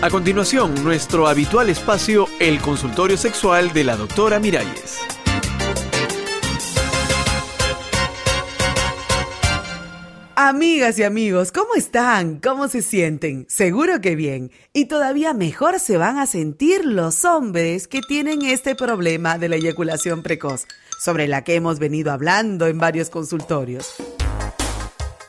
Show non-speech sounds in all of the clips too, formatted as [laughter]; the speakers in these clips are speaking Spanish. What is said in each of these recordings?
A continuación, nuestro habitual espacio, el consultorio sexual de la doctora Miralles. Amigas y amigos, ¿cómo están? ¿Cómo se sienten? Seguro que bien. Y todavía mejor se van a sentir los hombres que tienen este problema de la eyaculación precoz, sobre la que hemos venido hablando en varios consultorios.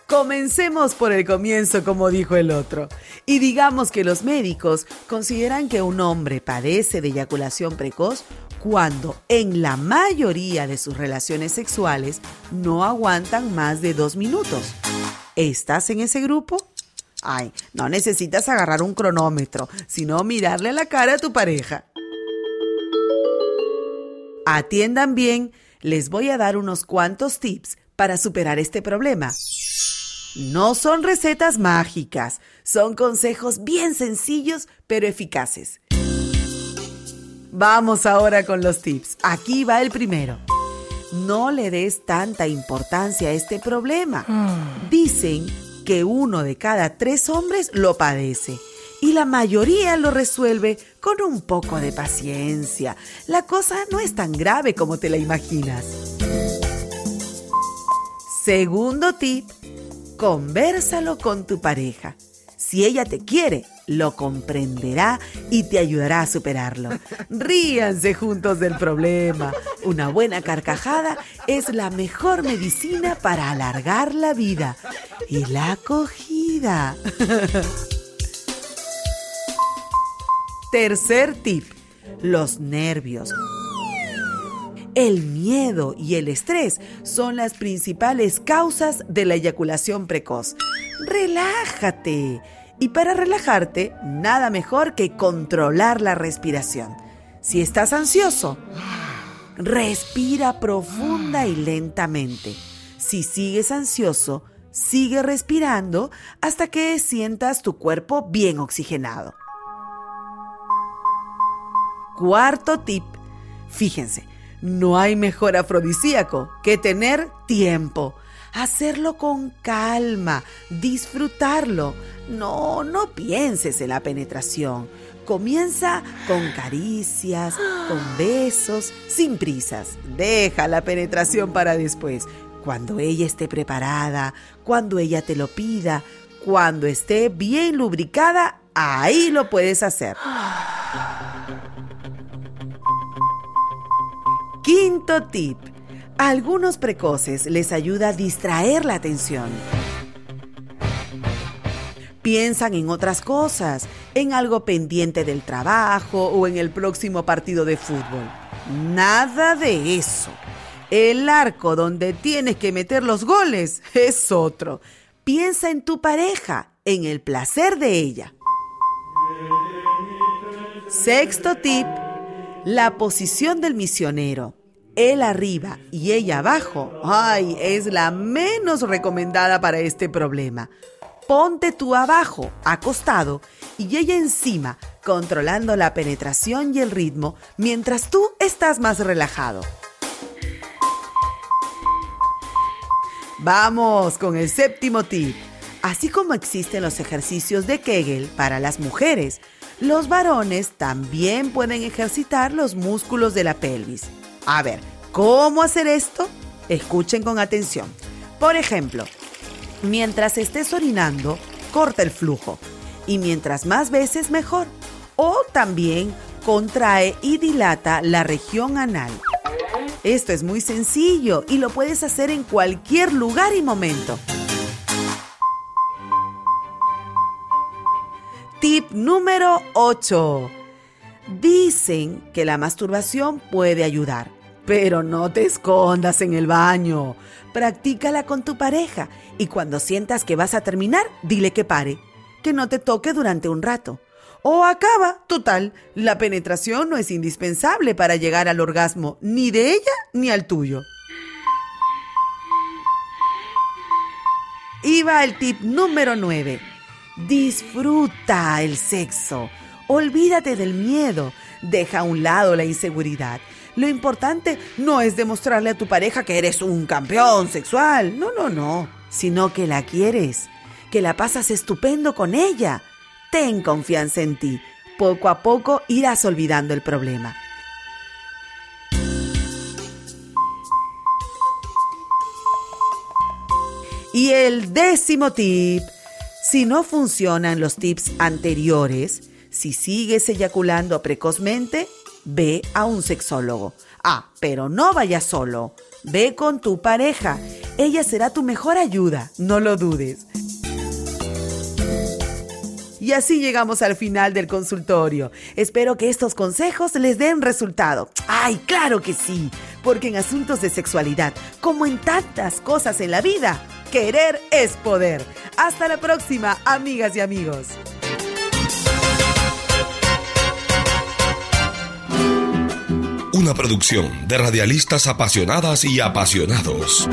Comencemos por el comienzo, como dijo el otro. Y digamos que los médicos consideran que un hombre padece de eyaculación precoz cuando en la mayoría de sus relaciones sexuales no aguantan más de dos minutos. ¿Estás en ese grupo? Ay, no necesitas agarrar un cronómetro, sino mirarle la cara a tu pareja. Atiendan bien, les voy a dar unos cuantos tips para superar este problema. No son recetas mágicas, son consejos bien sencillos pero eficaces. Vamos ahora con los tips. Aquí va el primero. No le des tanta importancia a este problema. Dicen que uno de cada tres hombres lo padece y la mayoría lo resuelve con un poco de paciencia. La cosa no es tan grave como te la imaginas. Segundo tip, conversalo con tu pareja. Si ella te quiere, lo comprenderá y te ayudará a superarlo. [laughs] Ríanse juntos del problema. Una buena carcajada es la mejor medicina para alargar la vida. Y la acogida. [laughs] Tercer tip, los nervios. El miedo y el estrés son las principales causas de la eyaculación precoz. Relájate. Y para relajarte, nada mejor que controlar la respiración. Si estás ansioso, respira profunda y lentamente. Si sigues ansioso, sigue respirando hasta que sientas tu cuerpo bien oxigenado. Cuarto tip. Fíjense, no hay mejor afrodisíaco que tener tiempo. Hacerlo con calma, disfrutarlo. No, no pienses en la penetración. Comienza con caricias, con besos, sin prisas. Deja la penetración para después. Cuando ella esté preparada, cuando ella te lo pida, cuando esté bien lubricada, ahí lo puedes hacer. Quinto tip. Algunos precoces les ayuda a distraer la atención. Piensan en otras cosas, en algo pendiente del trabajo o en el próximo partido de fútbol. Nada de eso. El arco donde tienes que meter los goles [laughs] es otro. Piensa en tu pareja, en el placer de ella. Sexto tip, la posición del misionero. Él arriba y ella abajo, ay, es la menos recomendada para este problema. Ponte tú abajo, acostado, y ella encima, controlando la penetración y el ritmo, mientras tú estás más relajado. Vamos con el séptimo tip. Así como existen los ejercicios de Kegel para las mujeres, los varones también pueden ejercitar los músculos de la pelvis. A ver, ¿cómo hacer esto? Escuchen con atención. Por ejemplo, mientras estés orinando, corta el flujo. Y mientras más veces, mejor. O también contrae y dilata la región anal. Esto es muy sencillo y lo puedes hacer en cualquier lugar y momento. Tip número 8. Dicen que la masturbación puede ayudar, pero no te escondas en el baño. Practícala con tu pareja y cuando sientas que vas a terminar, dile que pare, que no te toque durante un rato. O acaba, total, la penetración no es indispensable para llegar al orgasmo, ni de ella ni al tuyo. Y va el tip número 9. Disfruta el sexo. Olvídate del miedo. Deja a un lado la inseguridad. Lo importante no es demostrarle a tu pareja que eres un campeón sexual. No, no, no. Sino que la quieres. Que la pasas estupendo con ella ten confianza en ti. Poco a poco irás olvidando el problema. Y el décimo tip, si no funcionan los tips anteriores, si sigues eyaculando precozmente, ve a un sexólogo. Ah, pero no vayas solo. Ve con tu pareja. Ella será tu mejor ayuda, no lo dudes. Y así llegamos al final del consultorio. Espero que estos consejos les den resultado. ¡Ay, claro que sí! Porque en asuntos de sexualidad, como en tantas cosas en la vida, querer es poder. Hasta la próxima, amigas y amigos. Una producción de radialistas apasionadas y apasionados.